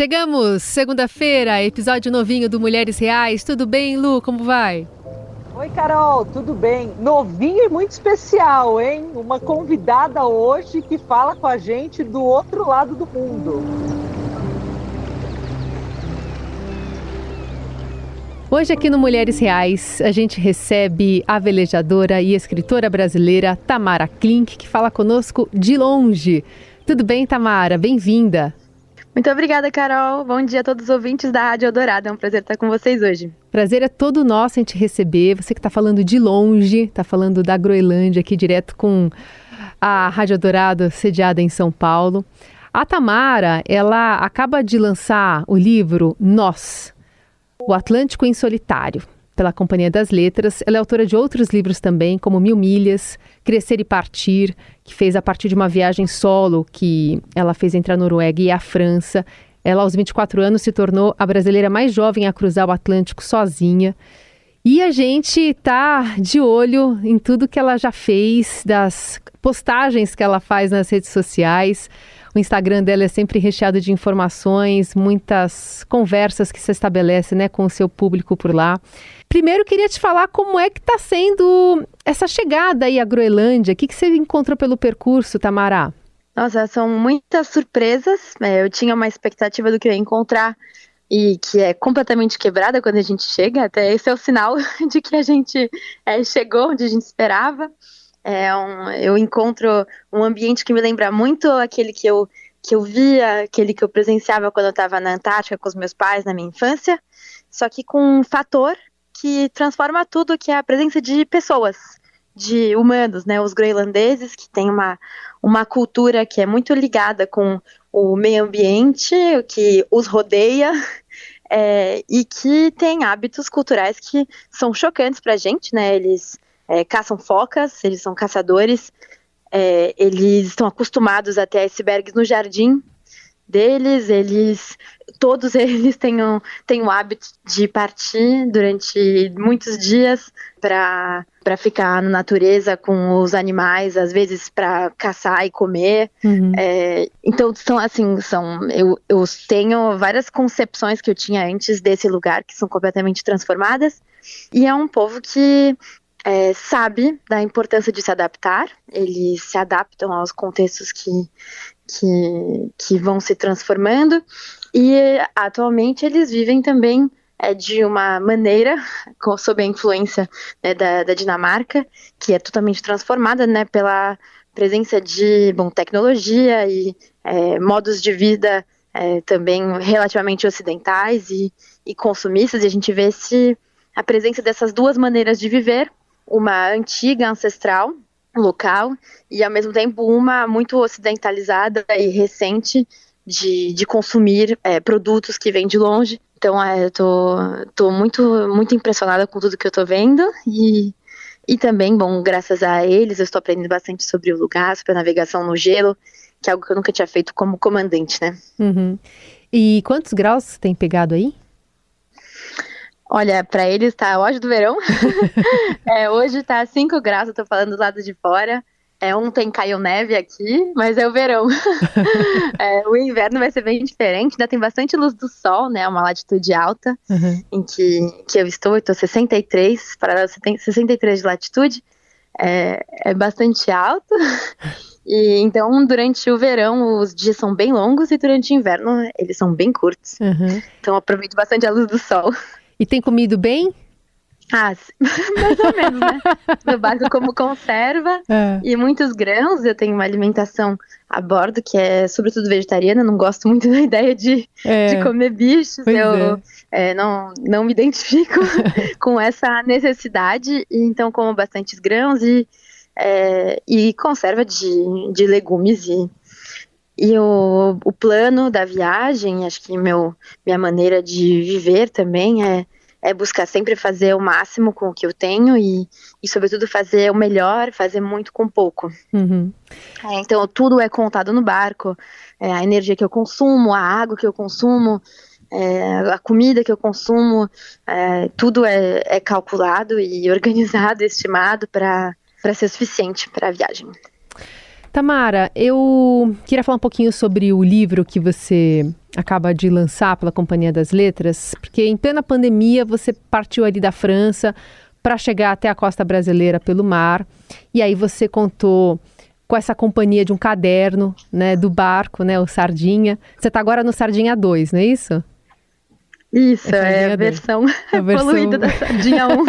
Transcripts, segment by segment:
Chegamos, segunda-feira, episódio novinho do Mulheres Reais. Tudo bem, Lu? Como vai? Oi, Carol, tudo bem? Novinho e muito especial, hein? Uma convidada hoje que fala com a gente do outro lado do mundo. Hoje aqui no Mulheres Reais a gente recebe a velejadora e escritora brasileira Tamara Klink, que fala conosco de longe. Tudo bem, Tamara? Bem-vinda. Muito obrigada, Carol. Bom dia a todos os ouvintes da Rádio Eldorado. É um prazer estar com vocês hoje. Prazer é todo nosso em te receber. Você que está falando de longe, está falando da Groenlândia aqui direto com a Rádio Eldorado, sediada em São Paulo. A Tamara, ela acaba de lançar o livro Nós, o Atlântico em Solitário, pela Companhia das Letras. Ela é autora de outros livros também, como Mil Milhas, Crescer e Partir, que fez a partir de uma viagem solo que ela fez entre a Noruega e a França. Ela, aos 24 anos, se tornou a brasileira mais jovem a cruzar o Atlântico sozinha. E a gente está de olho em tudo que ela já fez, das postagens que ela faz nas redes sociais. O Instagram dela é sempre recheado de informações, muitas conversas que se estabelece né, com o seu público por lá. Primeiro, queria te falar como é que está sendo essa chegada aí à Groenlândia. O que, que você encontrou pelo percurso, Tamara? Nossa, são muitas surpresas. É, eu tinha uma expectativa do que eu ia encontrar e que é completamente quebrada quando a gente chega. Até esse é o sinal de que a gente é, chegou onde a gente esperava. É um, eu encontro um ambiente que me lembra muito aquele que eu, que eu via, aquele que eu presenciava quando eu estava na Antártica com os meus pais na minha infância, só que com um fator que transforma tudo, que é a presença de pessoas, de humanos, né? Os groenlandeses, que têm uma, uma cultura que é muito ligada com o meio ambiente, o que os rodeia, é, e que tem hábitos culturais que são chocantes para a gente, né? Eles é, caçam focas, eles são caçadores, é, eles estão acostumados a ter icebergs no jardim deles, eles todos eles têm, um, têm o hábito de partir durante muitos dias para ficar na natureza com os animais, às vezes para caçar e comer. Uhum. É, então, são assim, são, eu, eu tenho várias concepções que eu tinha antes desse lugar que são completamente transformadas. E é um povo que é, sabe da importância de se adaptar, eles se adaptam aos contextos que, que, que vão se transformando. E atualmente eles vivem também é, de uma maneira, com, sob a influência né, da, da, Dinamarca, que é totalmente transformada né, pela presença de bom, tecnologia e é, modos de vida é, também relativamente ocidentais e, e consumistas, e a gente vê esse, a presença dessas duas maneiras de viver uma antiga ancestral local e ao mesmo tempo uma muito ocidentalizada e recente de, de consumir é, produtos que vêm de longe. Então é, eu tô, tô muito, muito impressionada com tudo que eu tô vendo e, e também, bom, graças a eles eu estou aprendendo bastante sobre o lugar, sobre a navegação no gelo, que é algo que eu nunca tinha feito como comandante, né? Uhum. E quantos graus tem pegado aí? Olha, para eles tá hoje do verão. é, hoje tá 5 graus, eu tô falando do lado de fora. É, ontem caiu neve aqui, mas é o verão. é, o inverno vai ser bem diferente, ainda tem bastante luz do sol, né? Uma latitude alta uhum. em que, que eu estou, eu estou 63, para 63 de latitude. É, é bastante alto. E então, durante o verão, os dias são bem longos e durante o inverno, eles são bem curtos. Uhum. Então, aproveito bastante a luz do sol. E tem comido bem? Ah, mais ou menos, né? No barco como conserva é. e muitos grãos. Eu tenho uma alimentação a bordo que é sobretudo vegetariana. Não gosto muito da ideia de, é. de comer bichos. Pois eu é. é. não, não me identifico com essa necessidade. Então como bastante grãos e, é, e conserva de, de legumes e e o, o plano da viagem, acho que meu, minha maneira de viver também é, é buscar sempre fazer o máximo com o que eu tenho e, e sobretudo, fazer o melhor, fazer muito com pouco. Uhum. É, então, tudo é contado no barco, é, a energia que eu consumo, a água que eu consumo, é, a comida que eu consumo, é, tudo é, é calculado e organizado, estimado para ser suficiente para a viagem. Tamara, eu queria falar um pouquinho sobre o livro que você acaba de lançar pela Companhia das Letras, porque em plena pandemia você partiu ali da França para chegar até a costa brasileira pelo mar, e aí você contou com essa companhia de um caderno, né, do barco, né, o Sardinha. Você está agora no Sardinha 2, não é isso? Isso, é, é a versão, a evoluída da Sardinha 1.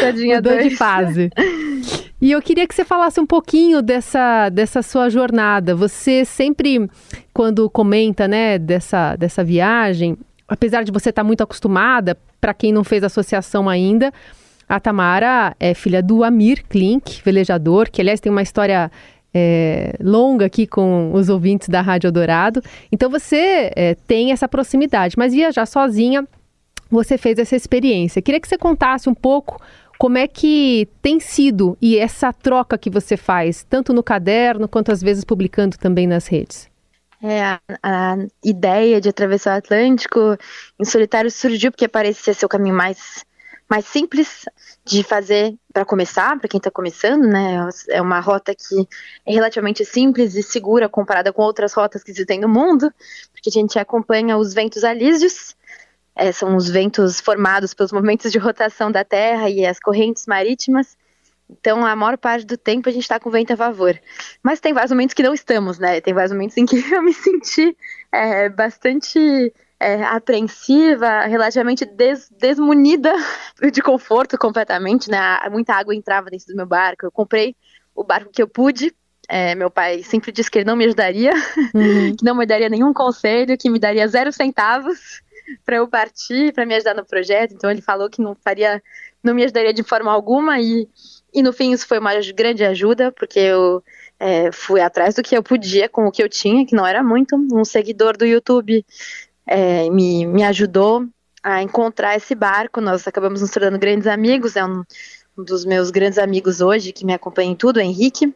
Sardinha Mudou 2. de fase. E eu queria que você falasse um pouquinho dessa, dessa sua jornada. Você sempre, quando comenta né, dessa, dessa viagem, apesar de você estar muito acostumada, para quem não fez associação ainda, a Tamara é filha do Amir Klink, velejador, que aliás tem uma história é, longa aqui com os ouvintes da Rádio Dourado. Então você é, tem essa proximidade, mas viajar sozinha, você fez essa experiência. Queria que você contasse um pouco como é que tem sido e essa troca que você faz, tanto no caderno quanto às vezes publicando também nas redes? É, a, a ideia de atravessar o Atlântico em solitário surgiu porque parecia ser o caminho mais mais simples de fazer para começar, para quem está começando, né? É uma rota que é relativamente simples e segura comparada com outras rotas que existem no mundo, porque a gente acompanha os ventos alísios é, são os ventos formados pelos movimentos de rotação da Terra e as correntes marítimas. Então, a maior parte do tempo a gente está com vento a favor. Mas tem vários momentos que não estamos, né? Tem vários momentos em que eu me senti é, bastante é, apreensiva, relativamente des, desmunida de conforto completamente, né? Muita água entrava dentro do meu barco. Eu comprei o barco que eu pude. É, meu pai sempre disse que ele não me ajudaria, uhum. que não me daria nenhum conselho, que me daria zero centavos para eu partir, para me ajudar no projeto. Então ele falou que não faria, não me ajudaria de forma alguma e, e no fim isso foi uma grande ajuda porque eu é, fui atrás do que eu podia com o que eu tinha, que não era muito. Um seguidor do YouTube é, me, me ajudou a encontrar esse barco. Nós acabamos nos tornando grandes amigos. É um, um dos meus grandes amigos hoje que me acompanha em tudo, Henrique.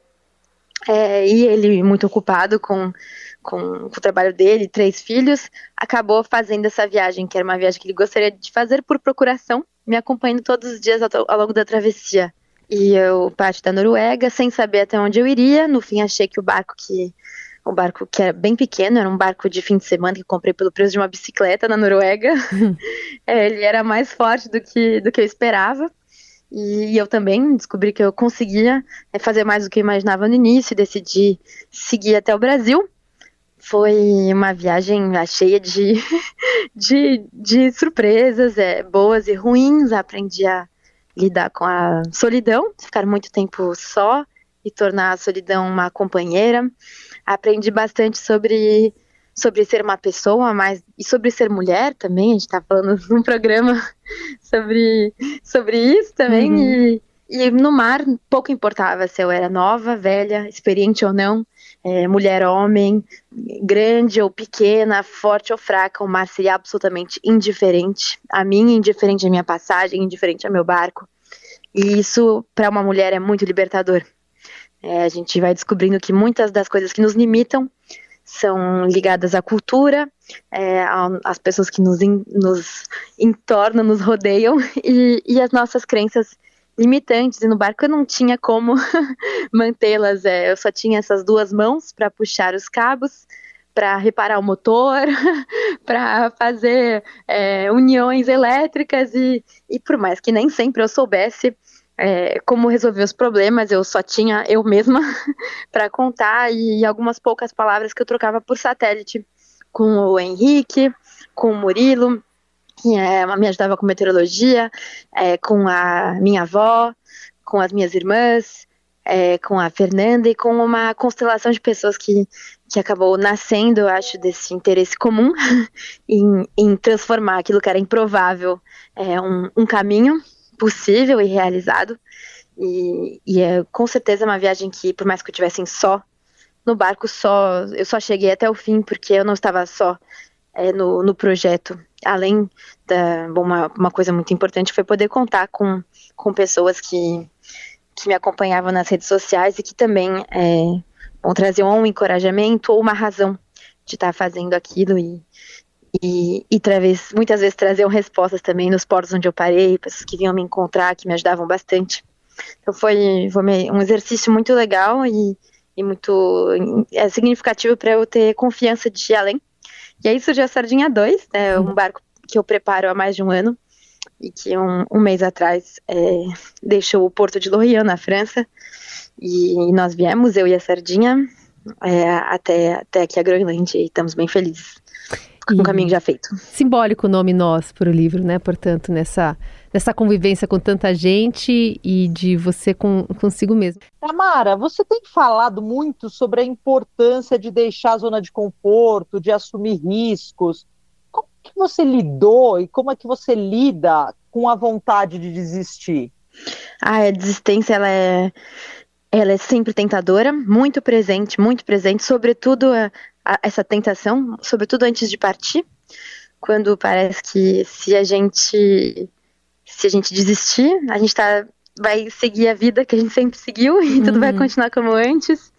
É, e ele muito ocupado com com, com, o trabalho dele, três filhos, acabou fazendo essa viagem, que era uma viagem que ele gostaria de fazer por procuração, me acompanhando todos os dias ao, ao longo da travessia. E eu parti da Noruega sem saber até onde eu iria. No fim, achei que o barco que o barco que era bem pequeno, era um barco de fim de semana que comprei pelo preço de uma bicicleta na Noruega. é, ele era mais forte do que, do que eu esperava. E, eu também descobri que eu conseguia é, fazer mais do que eu imaginava no início e decidi seguir até o Brasil. Foi uma viagem cheia de, de, de surpresas, é, boas e ruins. Aprendi a lidar com a solidão, ficar muito tempo só e tornar a solidão uma companheira. Aprendi bastante sobre, sobre ser uma pessoa, mas e sobre ser mulher também. A gente está falando num programa sobre, sobre isso também. Uhum. E, e no mar, pouco importava se eu era nova, velha, experiente ou não é, mulher, homem, grande ou pequena, forte ou fraca, o mar seria absolutamente indiferente a mim, indiferente à minha passagem, indiferente ao meu barco. E isso, para uma mulher, é muito libertador. É, a gente vai descobrindo que muitas das coisas que nos limitam são ligadas à cultura, é, às pessoas que nos, in, nos entornam, nos rodeiam e, e as nossas crenças limitantes e no barco eu não tinha como mantê-las. É, eu só tinha essas duas mãos para puxar os cabos, para reparar o motor, para fazer é, uniões elétricas e, e por mais que nem sempre eu soubesse é, como resolver os problemas, eu só tinha eu mesma para contar e algumas poucas palavras que eu trocava por satélite com o Henrique, com o Murilo que é, me ajudava com meteorologia, é, com a minha avó, com as minhas irmãs, é, com a Fernanda e com uma constelação de pessoas que, que acabou nascendo, eu acho, desse interesse comum em, em transformar aquilo que era improvável é, um, um caminho possível e realizado. E, e, é com certeza uma viagem que, por mais que eu tivesse só no barco, só eu só cheguei até o fim porque eu não estava só é, no, no projeto. Além da. Bom, uma, uma coisa muito importante foi poder contar com, com pessoas que, que me acompanhavam nas redes sociais e que também é, bom, um encorajamento ou uma razão de estar fazendo aquilo e, e, e talvez, muitas vezes traziam respostas também nos portos onde eu parei, pessoas que vinham me encontrar, que me ajudavam bastante. Então foi, foi um exercício muito legal e, e muito é, significativo para eu ter confiança de ir além E aí surgiu a Sardinha 2, né, um barco que eu preparo há mais de um ano e que um, um mês atrás é, deixou o porto de Lorient, na França, e nós viemos, eu e a Sardinha, é, até, até aqui a Groenlândia e estamos bem felizes o caminho já feito. Simbólico o nome Nós para o livro, né? Portanto, nessa, nessa convivência com tanta gente e de você com, consigo mesmo. Tamara, você tem falado muito sobre a importância de deixar a zona de conforto, de assumir riscos. Como que você lidou e como é que você lida com a vontade de desistir? Ah, a desistência, ela é ela é sempre tentadora, muito presente, muito presente, sobretudo a, essa tentação, sobretudo antes de partir, quando parece que se a gente se a gente desistir, a gente tá, vai seguir a vida que a gente sempre seguiu e uhum. tudo vai uhum. continuar como antes.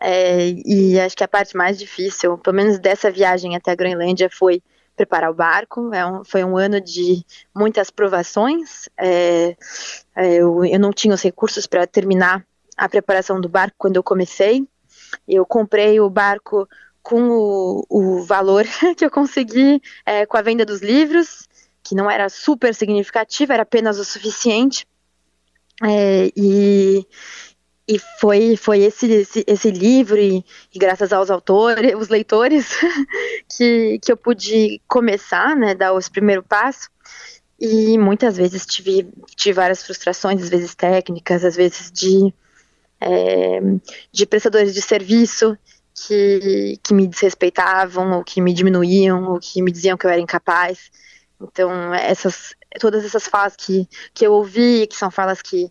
É, e acho que a parte mais difícil, pelo menos dessa viagem até a Groenlândia, foi preparar o barco. É um, foi um ano de muitas provações. É, é, eu, eu não tinha os recursos para terminar a preparação do barco quando eu comecei. Eu comprei o barco com o, o valor que eu consegui é, com a venda dos livros, que não era super significativo, era apenas o suficiente. É, e, e foi, foi esse, esse, esse livro, e, e, graças aos autores, os leitores, que, que eu pude começar, né, dar os primeiros passos. E muitas vezes tive, tive várias frustrações, às vezes técnicas, às vezes de é, de prestadores de serviço que, que me desrespeitavam, ou que me diminuíam, ou que me diziam que eu era incapaz. Então, essas, todas essas falas que, que eu ouvi, que são falas que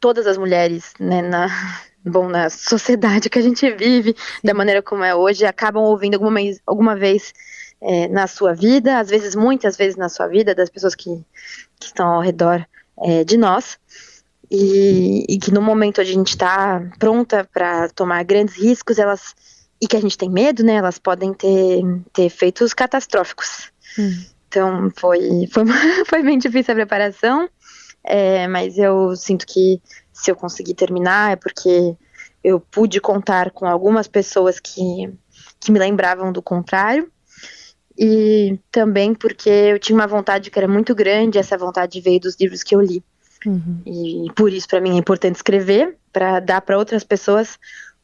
todas as mulheres, né, na, bom, na sociedade que a gente vive, da maneira como é hoje, acabam ouvindo alguma, alguma vez é, na sua vida, às vezes, muitas vezes na sua vida, das pessoas que, que estão ao redor é, de nós e, e que no momento a gente está pronta para tomar grandes riscos, elas e que a gente tem medo, né? Elas podem ter, ter efeitos catastróficos. Hum. Então foi, foi, foi bem difícil a preparação, é, mas eu sinto que se eu conseguir terminar é porque eu pude contar com algumas pessoas que, que me lembravam do contrário e também porque eu tinha uma vontade que era muito grande, essa vontade veio dos livros que eu li. Uhum. E por isso, para mim, é importante escrever, para dar para outras pessoas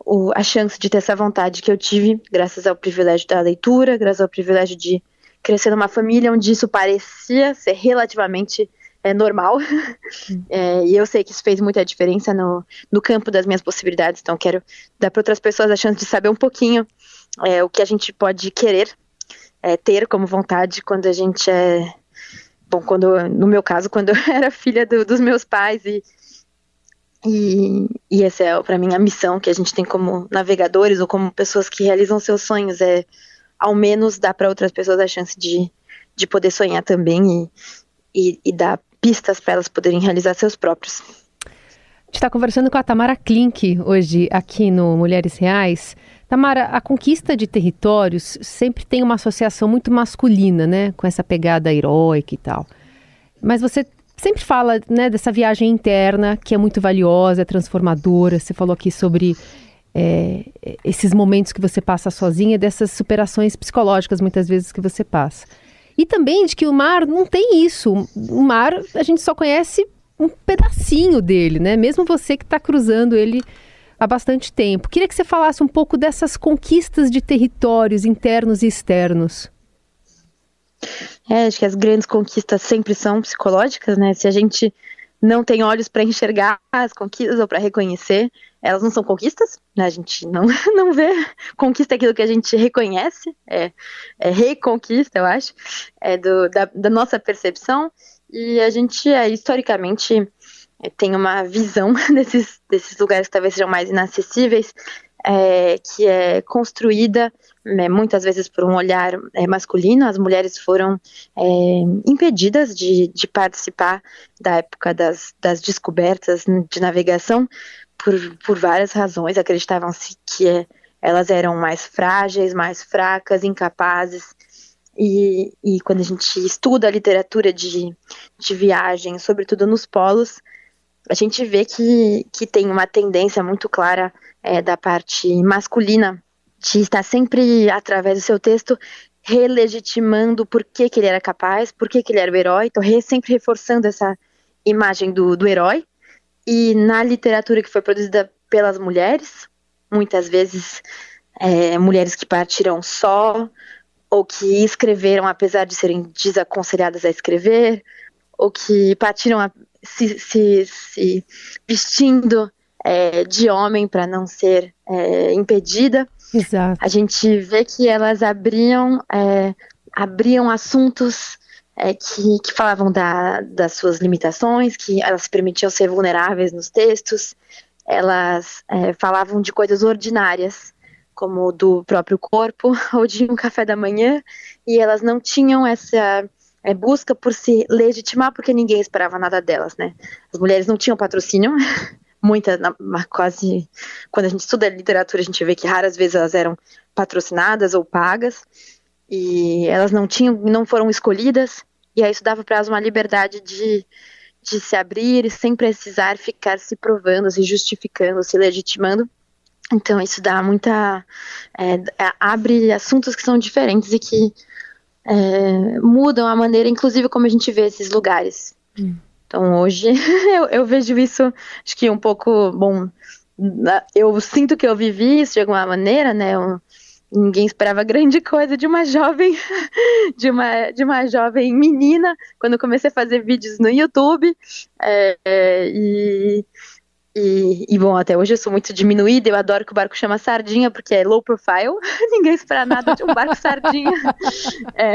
o, a chance de ter essa vontade que eu tive, graças ao privilégio da leitura, graças ao privilégio de crescer numa família onde isso parecia ser relativamente é, normal. Uhum. É, e eu sei que isso fez muita diferença no, no campo das minhas possibilidades, então quero dar para outras pessoas a chance de saber um pouquinho é, o que a gente pode querer é, ter como vontade quando a gente é bom, quando no meu caso, quando eu era filha do, dos meus pais e e, e essa é para mim a missão que a gente tem como navegadores ou como pessoas que realizam seus sonhos é ao menos dar para outras pessoas a chance de, de poder sonhar também e, e, e dar pistas para elas poderem realizar seus próprios. A gente está conversando com a Tamara Klink hoje aqui no Mulheres Reais. Tamara, a conquista de territórios sempre tem uma associação muito masculina, né? Com essa pegada heróica e tal. Mas você sempre fala né, dessa viagem interna que é muito valiosa, é transformadora. Você falou aqui sobre é, esses momentos que você passa sozinha, dessas superações psicológicas muitas vezes que você passa. E também de que o mar não tem isso. O mar a gente só conhece um pedacinho dele, né? Mesmo você que está cruzando ele há bastante tempo. Queria que você falasse um pouco dessas conquistas de territórios internos e externos. É, acho que as grandes conquistas sempre são psicológicas, né? Se a gente não tem olhos para enxergar as conquistas ou para reconhecer, elas não são conquistas, né? A gente não, não vê conquista aquilo que a gente reconhece, é, é reconquista, eu acho, é do, da, da nossa percepção, e a gente é historicamente tem uma visão desses, desses lugares que talvez sejam mais inacessíveis, é, que é construída é, muitas vezes por um olhar é, masculino. As mulheres foram é, impedidas de, de, participar da época das, das descobertas de navegação por, por várias razões. Acreditavam-se que é, elas eram mais frágeis, mais fracas, incapazes. E, e, quando a gente estuda a literatura de, de viagem, sobretudo nos polos, a gente vê que, que tem uma tendência muito clara é, da parte masculina de estar sempre, através do seu texto, relegitimando por que, que ele era capaz, por que, que ele era o herói, então re, sempre reforçando essa imagem do, do herói. E na literatura que foi produzida pelas mulheres, muitas vezes é, mulheres que partiram só, ou que escreveram apesar de serem desaconselhadas a escrever, ou que partiram a, se, se, se vestindo é, de homem para não ser é, impedida. Exato. A gente vê que elas abriam, é, abriam assuntos é, que, que, falavam da, das suas limitações, que elas permitiam ser vulneráveis nos textos, elas é, falavam de coisas ordinárias, como do próprio corpo ou de um café da manhã, e elas não tinham essa é, busca por se legitimar porque ninguém esperava nada delas, né? As mulheres não tinham patrocínio, muita, quase, quando a gente estuda literatura, a gente vê que raras vezes elas eram patrocinadas ou pagas, e elas não tinham, não foram escolhidas, e aí isso dava para elas uma liberdade de, de se abrir sem precisar ficar se provando, se justificando, se legitimando. Então isso dá muita, é, abre assuntos que são diferentes e que é, mudam a maneira, inclusive, como a gente vê esses lugares. Hum. Então hoje eu, eu, vejo isso, acho que um pouco, bom, eu sinto que eu vivi isso de alguma maneira, né? Eu, ninguém esperava grande coisa de uma jovem, de uma, de uma jovem menina, quando comecei a fazer vídeos no YouTube. É, é, e e, e, bom, até hoje eu sou muito diminuída, eu adoro que o barco chama Sardinha, porque é low profile, ninguém espera nada de um barco Sardinha. É,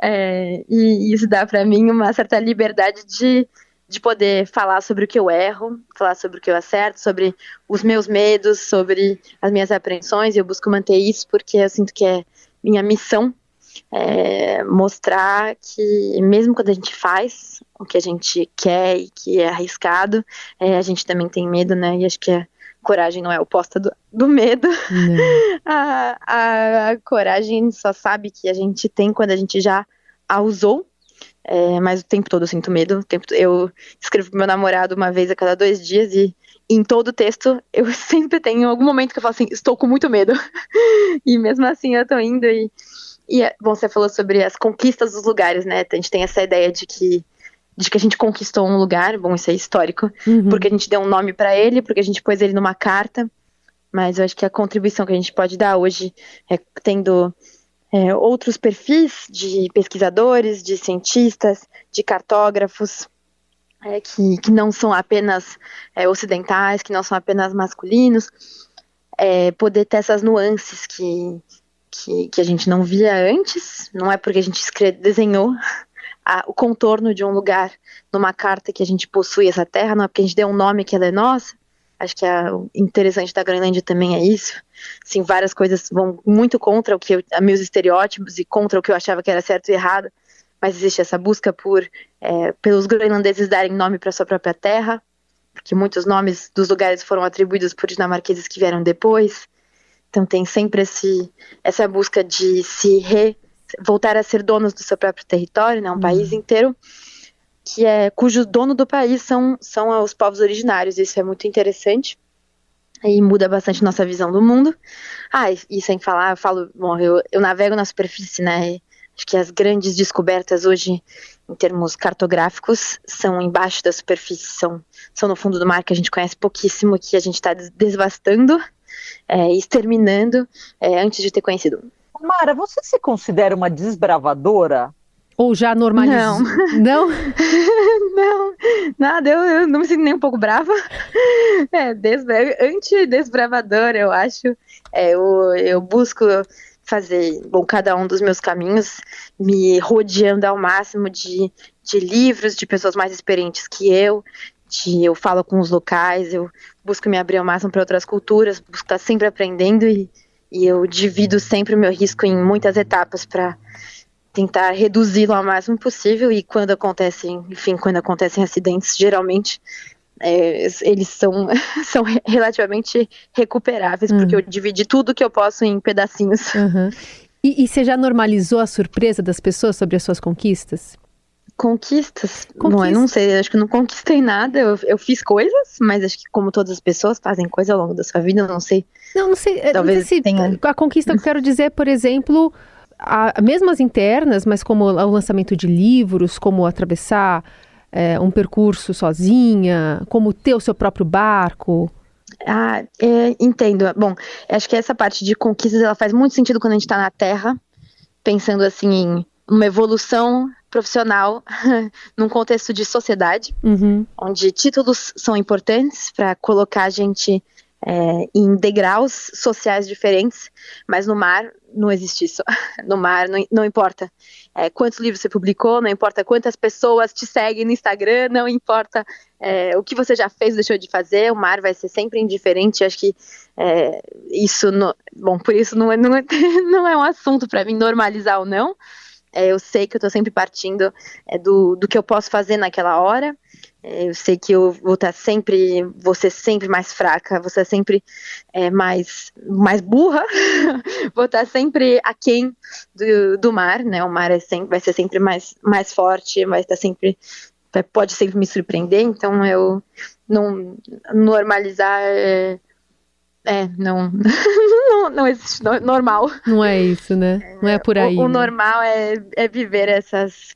é, e isso dá para mim uma certa liberdade de, de poder falar sobre o que eu erro, falar sobre o que eu acerto, sobre os meus medos, sobre as minhas apreensões, e eu busco manter isso porque eu sinto que é minha missão é, mostrar que mesmo quando a gente faz o que a gente quer e que é arriscado, é, a gente também tem medo, né? E acho que a coragem não é oposta do, do medo. a, a, a, coragem só sabe que a gente tem quando a gente já a usou. É, mas o tempo todo eu sinto medo. Tempo, eu escrevo pro meu namorado uma vez a cada dois dias e em todo o texto eu sempre tenho algum momento que eu falo assim, estou com muito medo. e mesmo assim eu tô indo e e, bom, você falou sobre as conquistas dos lugares, né? A gente tem essa ideia de que de que a gente conquistou um lugar, bom, isso é histórico, uhum. porque a gente deu um nome para ele, porque a gente pôs ele numa carta, mas eu acho que a contribuição que a gente pode dar hoje é tendo é, outros perfis de pesquisadores, de cientistas, de cartógrafos, é, que, que não são apenas é, ocidentais, que não são apenas masculinos, é, poder ter essas nuances que, que, que a gente não via antes, não é porque a gente desenhou a, o contorno de um lugar numa carta que a gente possui essa terra, não é porque a gente deu um nome que ela é nossa. Acho que a, o interessante da Groenlândia também é isso. Sim, várias coisas vão muito contra o que eu, meus estereótipos e contra o que eu achava que era certo e errado, mas existe essa busca por é, pelos groenlandeses darem nome para sua própria terra, porque muitos nomes dos lugares foram atribuídos por dinamarqueses que vieram depois. Então tem sempre esse, essa busca de se re, voltar a ser donos do seu próprio território, né, um uhum. país inteiro que é cujo dono do país são, são os povos originários. Isso é muito interessante e muda bastante nossa visão do mundo. Ah, e, e sem falar, eu falo, bom, eu, eu navego na superfície, né? Acho que as grandes descobertas hoje, em termos cartográficos, são embaixo da superfície, são, são no fundo do mar que a gente conhece pouquíssimo, que a gente está desvastando é, exterminando é, antes de ter conhecido. Mara, você se considera uma desbravadora? Ou já normalizou? Não. Não? não, nada, eu, eu, não me sinto nem um pouco brava. É, anti-desbravadora, eu acho. É, eu, eu busco fazer, bom, cada um dos meus caminhos, me rodeando ao máximo de, de livros, de pessoas mais experientes que eu, eu falo com os locais, eu busco me abrir ao máximo para outras culturas, busco estar sempre aprendendo e, e eu divido sempre o meu risco em muitas etapas para tentar reduzi-lo ao máximo possível e quando acontecem, enfim, quando acontecem acidentes, geralmente é, eles são, são relativamente recuperáveis, uhum. porque eu dividi tudo que eu posso em pedacinhos. Uhum. E, e você já normalizou a surpresa das pessoas sobre as suas conquistas? Conquistas? Conquista. Bom, eu não sei, acho que não conquistei nada. Eu, eu fiz coisas, mas acho que como todas as pessoas fazem coisa ao longo da sua vida, eu não sei. Não, não sei. Talvez não sei se tenha... A conquista que eu quero dizer, por exemplo, a, mesmo as internas, mas como o lançamento de livros, como atravessar é, um percurso sozinha, como ter o seu próprio barco? Ah, é, entendo. Bom, acho que essa parte de conquistas ela faz muito sentido quando a gente está na Terra, pensando assim em uma evolução profissional num contexto de sociedade, uhum. onde títulos são importantes para colocar a gente é, em degraus sociais diferentes, mas no mar não existe isso. No mar não, não importa é, quantos livros você publicou, não importa quantas pessoas te seguem no Instagram, não importa é, o que você já fez ou deixou de fazer, o mar vai ser sempre indiferente. Acho que é, isso, no, bom, por isso não é, não é, não é um assunto para mim normalizar ou não. É, eu sei que eu estou sempre partindo é, do, do que eu posso fazer naquela hora. É, eu sei que eu vou estar sempre, vou ser sempre mais fraca, ser sempre é, mais, mais burra, vou estar sempre aquém do, do mar, né? O mar é sempre, vai ser sempre mais, mais forte, vai estar sempre, pode sempre me surpreender. Então eu não normalizar é, não, não, não existe normal. Não é isso, né? Não é por aí. O, o né? normal é, é viver essas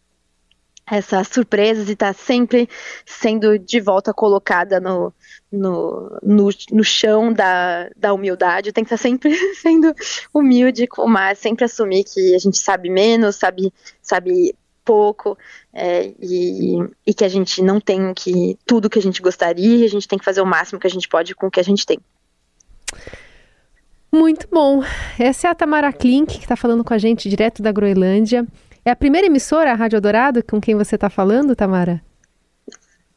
essas surpresas e estar tá sempre sendo de volta colocada no, no, no, no, chão da, da humildade, tem que estar sempre sendo humilde com o mar, sempre assumir que a gente sabe menos, sabe, sabe pouco é, e, e que a gente não tem que tudo que a gente gostaria, a gente tem que fazer o máximo que a gente pode com o que a gente tem. Muito bom. Essa é a Tamara Klink, que está falando com a gente direto da Groenlândia. É a primeira emissora, a Rádio Dourado, com quem você está falando, Tamara?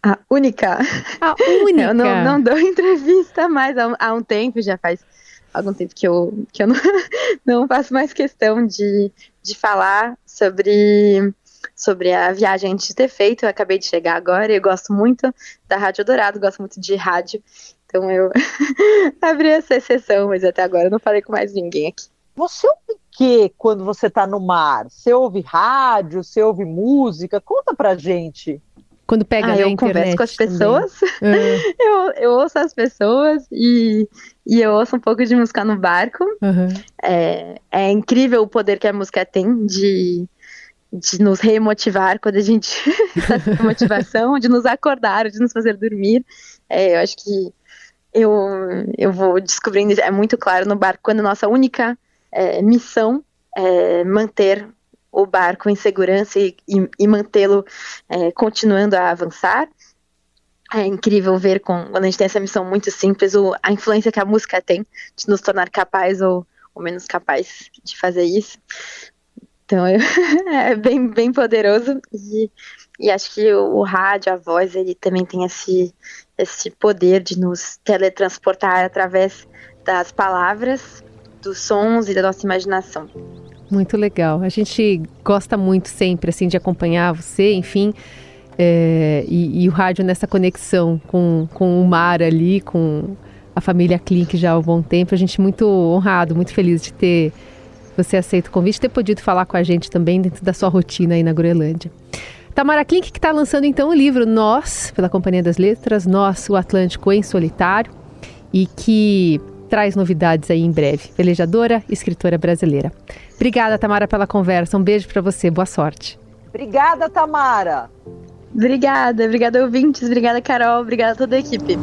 A única. A única. Eu não, não dou entrevista mais há, há, um tempo, já faz algum tempo que eu, que eu não, não faço mais questão de, de falar sobre, sobre a viagem antes de ter feito. Eu acabei de chegar agora e eu gosto muito da Rádio Dourado, gosto muito de rádio. Então eu abri essa exceção, mas até agora eu não falei com mais ninguém aqui. Você ouve que quando você está no mar? Você ouve rádio, você ouve música? Conta pra gente. Quando pega ah, eu internet converso com as pessoas, é. eu, eu ouço as pessoas e, e eu ouço um pouco de música no barco. Uhum. É, é incrível o poder que a música tem de, de nos remotivar quando a gente está sem motivação, de nos acordar, de nos fazer dormir. É, eu acho que eu, eu vou descobrindo, é muito claro no barco, quando nossa única é, missão é, manter o barco em segurança e, e, e mantê-lo é, continuando a avançar. É incrível ver com, quando a gente tem essa missão muito simples o, a influência que a música tem de nos tornar capaz ou, ou menos capaz de fazer isso. Então eu, é bem, bem poderoso e, e acho que o, o, rádio, a voz, ele também tem esse, esse poder de nos teletransportar através das palavras dos sons e da nossa imaginação. Muito legal. A gente gosta muito sempre assim de acompanhar você, enfim, é, e, e, o rádio nessa conexão com, com o mar ali, com a família Klink já há um bom tempo. A gente muito honrado, muito feliz de ter você aceito o convite, ter podido falar com a gente também dentro da sua rotina aí na Groenlândia. Tamara Klink que está lançando então o livro Nós, pela Companhia das Letras, Nós, o Atlântico em Solitário, e que traz novidades aí em breve. Velejadora, escritora brasileira. Obrigada, Tamara, pela conversa. Um beijo para você. Boa sorte. Obrigada, Tamara. Obrigada, obrigada ouvintes, obrigada Carol, obrigada a toda a equipe.